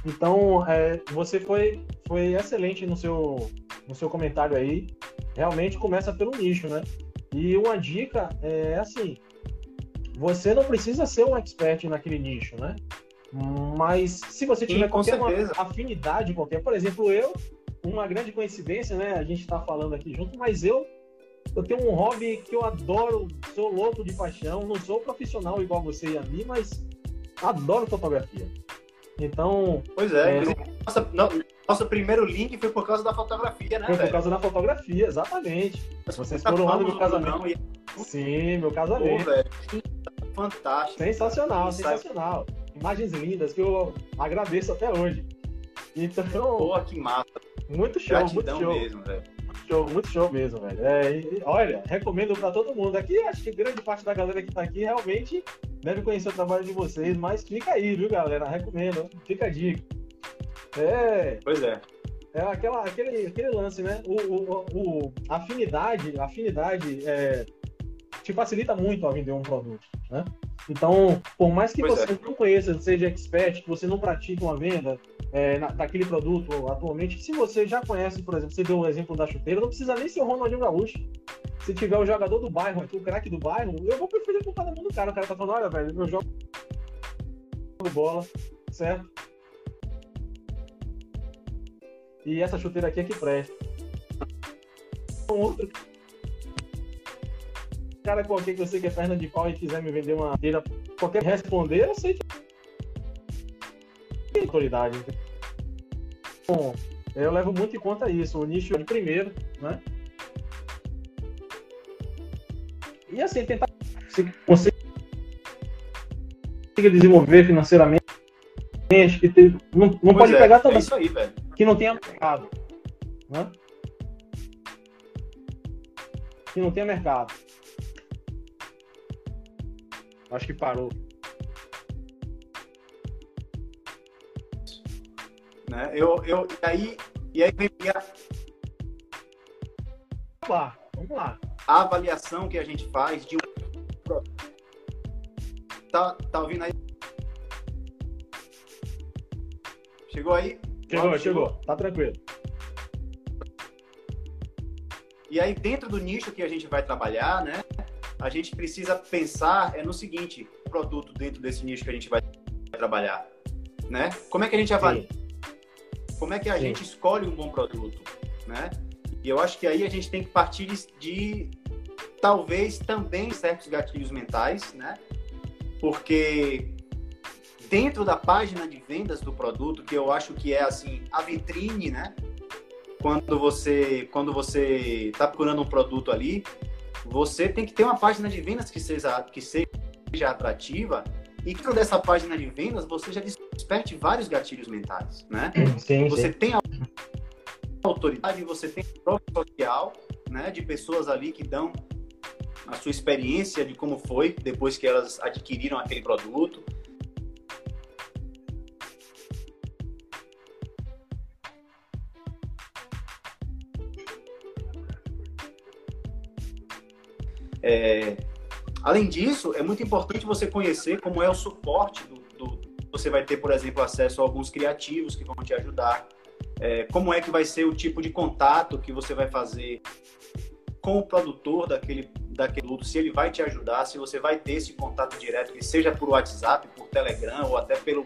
Então, é, você foi, foi excelente no seu no seu comentário aí, realmente começa pelo nicho, né? E uma dica é assim: você não precisa ser um expert naquele nicho, né? Mas se você tiver Sim, qualquer afinidade qualquer, por exemplo, eu, uma grande coincidência, né? A gente está falando aqui junto, mas eu eu tenho um hobby que eu adoro, sou louco de paixão, não sou profissional igual você e a mim, mas adoro fotografia. Então. Pois é, é... Nossa, não, nosso primeiro link foi por causa da fotografia, né? Foi por causa da fotografia, exatamente. Vocês foram lá no meu casamento. Não, e... Sim, meu casamento. Pô, velho. Fantástico. Sensacional, sensacional. Imagens lindas que eu agradeço até hoje. Então. Pô, que massa. Muito show, Gratidão muito show. mesmo, velho. Show, muito show mesmo, velho. É, e, olha, recomendo para todo mundo. Aqui, acho que grande parte da galera que tá aqui realmente deve conhecer o trabalho de vocês, mas fica aí, viu, galera? Recomendo, fica a dica. É. Pois é. É aquela, aquele, aquele lance, né? O, o, o afinidade, afinidade é, te facilita muito a vender um produto, né? Então, por mais que pois você é. não conheça, seja expert, que você não pratique uma venda é, na, daquele produto atualmente, se você já conhece, por exemplo, você deu o exemplo da chuteira, não precisa nem ser o Ronaldinho Gaúcho. Se tiver o jogador do bairro aqui, o craque do bairro, eu vou preferir comprar na mão do cara. O cara tá falando, olha, velho, eu jogo bola, certo? E essa chuteira aqui é que presta. Um outro cara qualquer que eu sei que é perna de pau e quiser me vender uma chuteira, qualquer responder, eu sei que autoridade. Bom, eu levo muito em conta isso, o nicho de primeiro, né? E assim, tentar se você desenvolver financeiramente, que tem, não, não pode é, pegar também. É isso aí, velho que não tenha mercado. Né? Que não tenha mercado. Acho que parou. Né? Eu, eu, e aí, e aí vem a... Vamos lá, vamos lá. A avaliação que a gente faz de um Tá, tá ouvindo aí? Chegou aí? Chegou, chegou. Tá tranquilo. E aí, dentro do nicho que a gente vai trabalhar, né? A gente precisa pensar é no seguinte, produto dentro desse nicho que a gente vai trabalhar, né? Como é que a gente avalia? Sim. Como é que a Sim. gente escolhe um bom produto, né? E eu acho que aí a gente tem que partir de, de talvez também certos gatilhos mentais, né? Porque dentro da página de vendas do produto, que eu acho que é assim a vitrine, né? Quando você quando você está procurando um produto ali, você tem que ter uma página de vendas que seja que seja atrativa e dentro dessa página de vendas você já desperte vários gatilhos mentais, né? Sim, você sim. tem a autoridade, você tem prova social, né, de pessoas ali que dão a sua experiência de como foi depois que elas adquiriram aquele produto. É, além disso, é muito importante você conhecer como é o suporte do, do, você vai ter, por exemplo, acesso a alguns criativos que vão te ajudar. É, como é que vai ser o tipo de contato que você vai fazer com o produtor daquele, daquele produto, se ele vai te ajudar, se você vai ter esse contato direto, que seja por WhatsApp, por Telegram ou até pelo,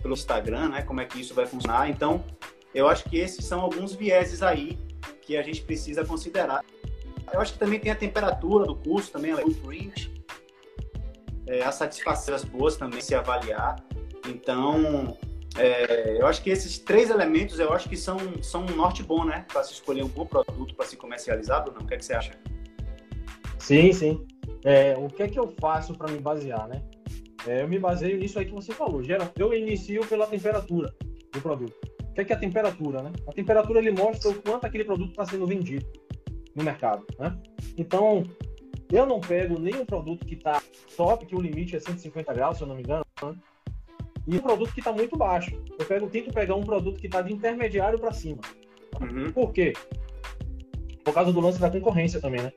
pelo Instagram, né? Como é que isso vai funcionar. Então, eu acho que esses são alguns vieses aí que a gente precisa considerar. Eu acho que também tem a temperatura do curso, também o print, é, as satisfações boas também se avaliar. Então, é, eu acho que esses três elementos, eu acho que são, são um norte bom, né? Para se escolher um bom produto para se comercializar, Bruno. O que, é que você acha? Sim, sim. É, o que é que eu faço para me basear, né? É, eu me baseio nisso aí que você falou. Eu inicio pela temperatura do produto. O que é, que é a temperatura, né? A temperatura ele mostra o quanto aquele produto está sendo vendido no mercado, né? Então, eu não pego nenhum produto que está top, que o limite é 150 graus, se eu não me engano, né? e um produto que está muito baixo. Eu pego, tento pegar um produto que está de intermediário para cima. Uhum. Por quê? Por causa do lance da concorrência também, né?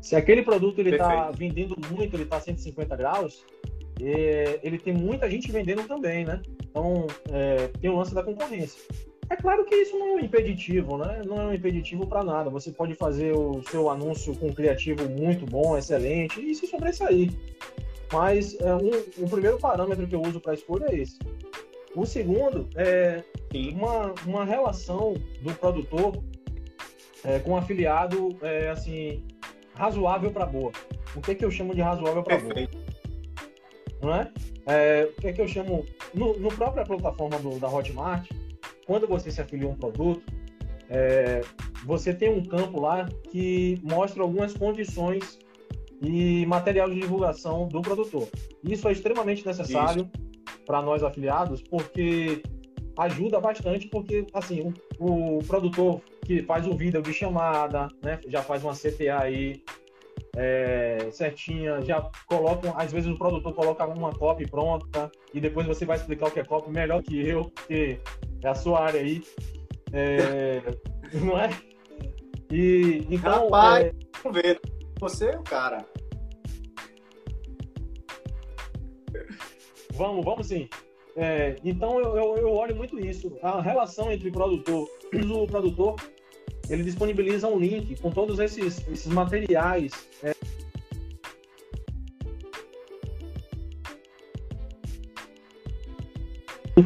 Se aquele produto ele está vendendo muito, ele está 150 graus, é, ele tem muita gente vendendo também, né? Então, é, tem o lance da concorrência. É claro que isso não é um impeditivo, né? Não é um impeditivo para nada. Você pode fazer o seu anúncio com um criativo muito bom, excelente, e se sobressair. Mas é, um, o primeiro parâmetro que eu uso para escolha é esse. O segundo é uma, uma relação do produtor é, com o afiliado é, assim razoável para boa. O que é que eu chamo de razoável para boa? Não é? é? O que é que eu chamo no, no própria plataforma do, da Hotmart, quando você se afilia a um produto, é, você tem um campo lá que mostra algumas condições e material de divulgação do produtor. Isso é extremamente necessário para nós afiliados, porque ajuda bastante, porque assim, o, o, produtor que faz um vídeo de chamada, né, já faz uma CTA aí é, certinha, já coloca, às vezes o produtor coloca uma copy pronta e depois você vai explicar o que é copy melhor que eu, porque é a sua área aí. É, [LAUGHS] não é? E então. Rapaz, é... vamos ver. Você é o cara. Vamos, vamos sim. É, então eu, eu, eu, olho muito isso. A relação entre produtor o produtor, ele disponibiliza um link com todos esses, esses materiais. É,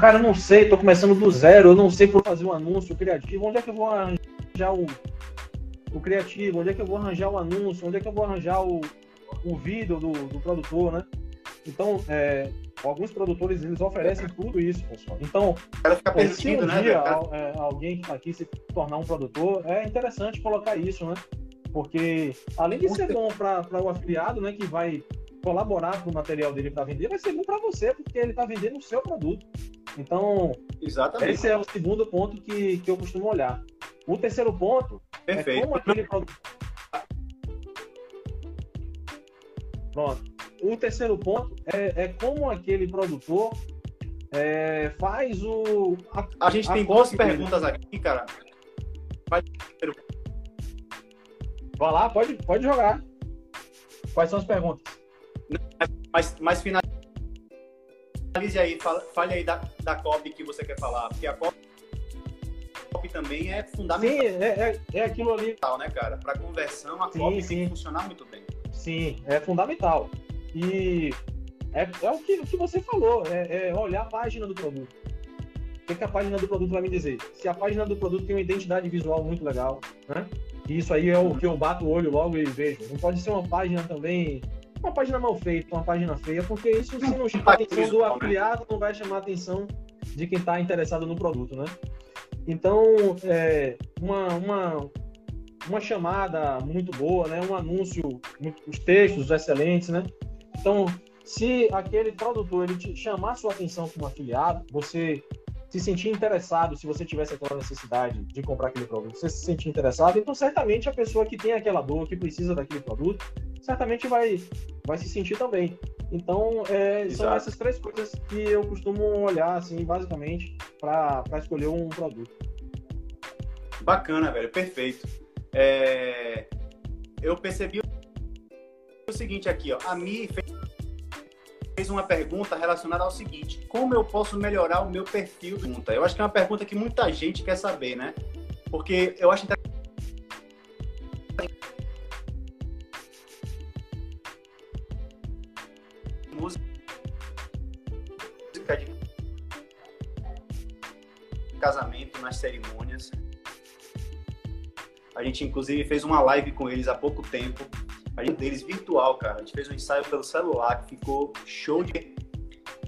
cara, não sei, estou começando do zero, eu não sei por fazer um anúncio criativo, onde é que eu vou arranjar o, o criativo, onde é que eu vou arranjar o anúncio, onde é que eu vou arranjar o, o vídeo do, do produtor, né? Então, é, alguns produtores eles oferecem tudo isso, pessoal. Então, se um né, dia é, alguém que está aqui se tornar um produtor, é interessante colocar isso, né? Porque além de ser bom para o afiliado, né, que vai colaborar com o material dele para vender, vai ser bom para você, porque ele está vendendo o seu produto. Então, Exatamente. esse é o segundo ponto que, que eu costumo olhar. O terceiro ponto é Perfeito. é como aquele [LAUGHS] produto. Pronto. O terceiro ponto é, é como aquele produtor é, faz o. A, a gente a tem duas perguntas aqui, cara. Vai... Vai lá, pode, pode jogar. Quais são as perguntas? Mas, mas finalize aí, fale aí da, da copy que você quer falar, porque a copy também é fundamental. Sim, é, é, é aquilo ali. Né, cara? Para conversão, a sim, copy sim. tem que funcionar muito bem. Sim, é fundamental. E é, é o, que, o que você falou, é, é olhar a página do produto. O que, que, a página do produto vai me dizer? Se a página do produto tem uma identidade visual muito legal, né? isso aí é o que eu bato o olho logo e vejo. Não pode ser uma página também, uma página mal feita, uma página feia, porque isso se não chama a atenção do afiliado, não vai chamar a atenção de quem está interessado no produto, né? Então, é, uma, uma, uma chamada muito boa, né? Um anúncio, os textos excelentes, né? Então, se aquele produtor ele te chamar sua atenção como afiliado, você se sentir interessado, se você tivesse aquela necessidade de comprar aquele produto, você se sentir interessado, então certamente a pessoa que tem aquela dor, que precisa daquele produto, certamente vai, vai se sentir também. Então, é, são essas três coisas que eu costumo olhar, assim, basicamente, para escolher um produto. Bacana, velho, perfeito. É... Eu percebi o seguinte aqui, ó. A Mi fez fez uma pergunta relacionada ao seguinte: como eu posso melhorar o meu perfil? Eu acho que é uma pergunta que muita gente quer saber, né? Porque eu acho música de casamento nas cerimônias. A gente inclusive fez uma live com eles há pouco tempo a gente deles virtual, cara. A gente fez um ensaio pelo celular que ficou show de.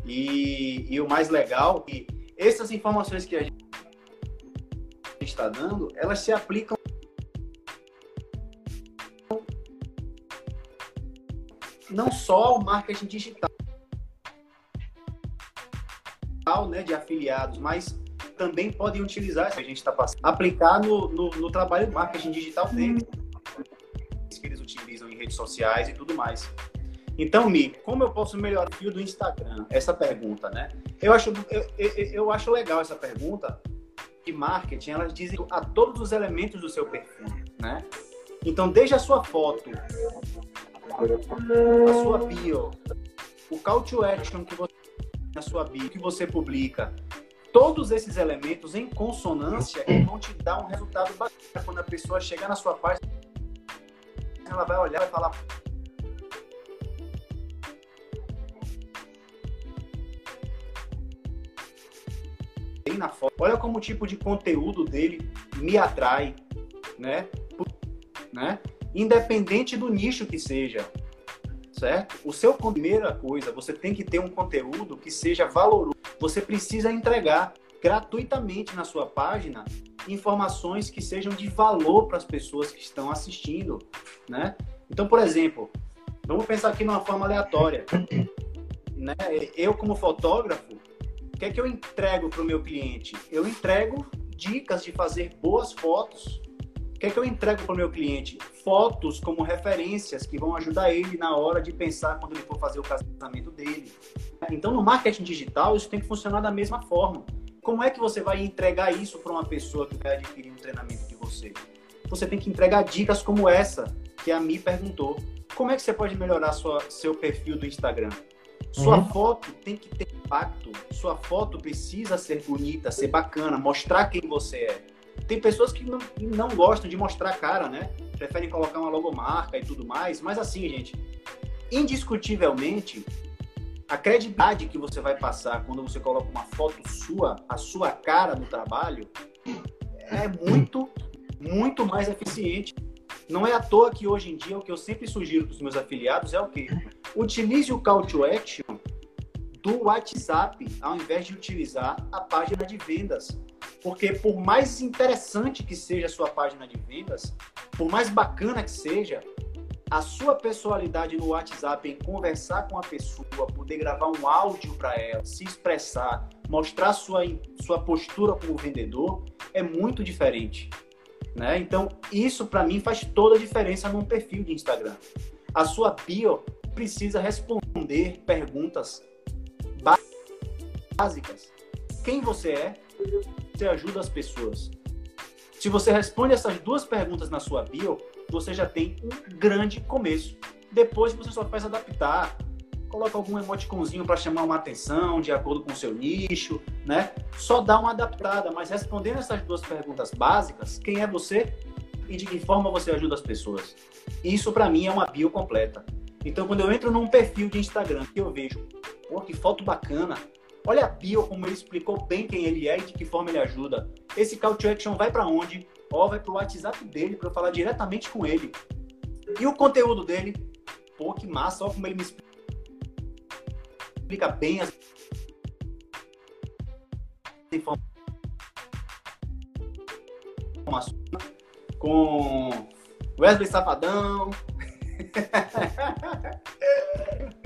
E, e o mais legal é que essas informações que a gente está dando, elas se aplicam não só ao marketing digital, né, de afiliados, mas também podem utilizar, se a gente está passando, aplicar no, no, no trabalho de marketing digital deles redes sociais e tudo mais. Então, Mi, como eu posso melhorar o fio do Instagram? Essa pergunta, né? Eu acho, eu, eu, eu acho legal essa pergunta de marketing, elas dizem a todos os elementos do seu perfil, né? Então, desde a sua foto, a sua bio, o call to action que você na sua bio, que você publica, todos esses elementos em consonância vão te dar um resultado bacana quando a pessoa chega na sua página ela vai olhar e falar. Na foto. Olha como o tipo de conteúdo dele me atrai, né? né? Independente do nicho que seja, certo? O seu primeira coisa, você tem que ter um conteúdo que seja valoroso. Você precisa entregar gratuitamente na sua página informações que sejam de valor para as pessoas que estão assistindo, né? Então, por exemplo, vamos pensar aqui numa forma aleatória, né? Eu como fotógrafo, o que é que eu entrego para o meu cliente? Eu entrego dicas de fazer boas fotos. O que é que eu entrego para o meu cliente? Fotos como referências que vão ajudar ele na hora de pensar quando ele for fazer o casamento dele. Então, no marketing digital, isso tem que funcionar da mesma forma. Como é que você vai entregar isso para uma pessoa que vai adquirir um treinamento de você? Você tem que entregar dicas como essa que a Mi perguntou. Como é que você pode melhorar sua, seu perfil do Instagram? Sua uhum. foto tem que ter impacto. Sua foto precisa ser bonita, ser bacana, mostrar quem você é. Tem pessoas que não, não gostam de mostrar a cara, né? Preferem colocar uma logomarca e tudo mais. Mas assim, gente, indiscutivelmente, a credibilidade que você vai passar quando você coloca uma foto sua, a sua cara no trabalho, é muito, muito mais eficiente. Não é à toa que hoje em dia o que eu sempre sugiro para os meus afiliados é o quê? Utilize o call to action do WhatsApp ao invés de utilizar a página de vendas. Porque por mais interessante que seja a sua página de vendas, por mais bacana que seja, a sua personalidade no WhatsApp em conversar com a pessoa, poder gravar um áudio para ela, se expressar, mostrar sua, sua postura como vendedor, é muito diferente. Né? Então, isso para mim faz toda a diferença num perfil de Instagram. A sua bio precisa responder perguntas básicas. Quem você é? Você ajuda as pessoas. Se você responde essas duas perguntas na sua bio, você já tem um grande começo. Depois você só faz adaptar, coloca algum emoticonzinho para chamar uma atenção de acordo com o seu nicho, né? Só dá uma adaptada, mas respondendo essas duas perguntas básicas, quem é você e de que forma você ajuda as pessoas? Isso para mim é uma bio completa. Então quando eu entro num perfil de Instagram que eu vejo, pô, que foto bacana, olha a bio como ele explicou bem quem ele é e de que forma ele ajuda. Esse call to action vai para onde? Ó, vai pro WhatsApp dele para falar diretamente com ele. E o conteúdo dele, pô, que massa, ó como ele me explica bem as informações com Wesley Safadão. [LAUGHS]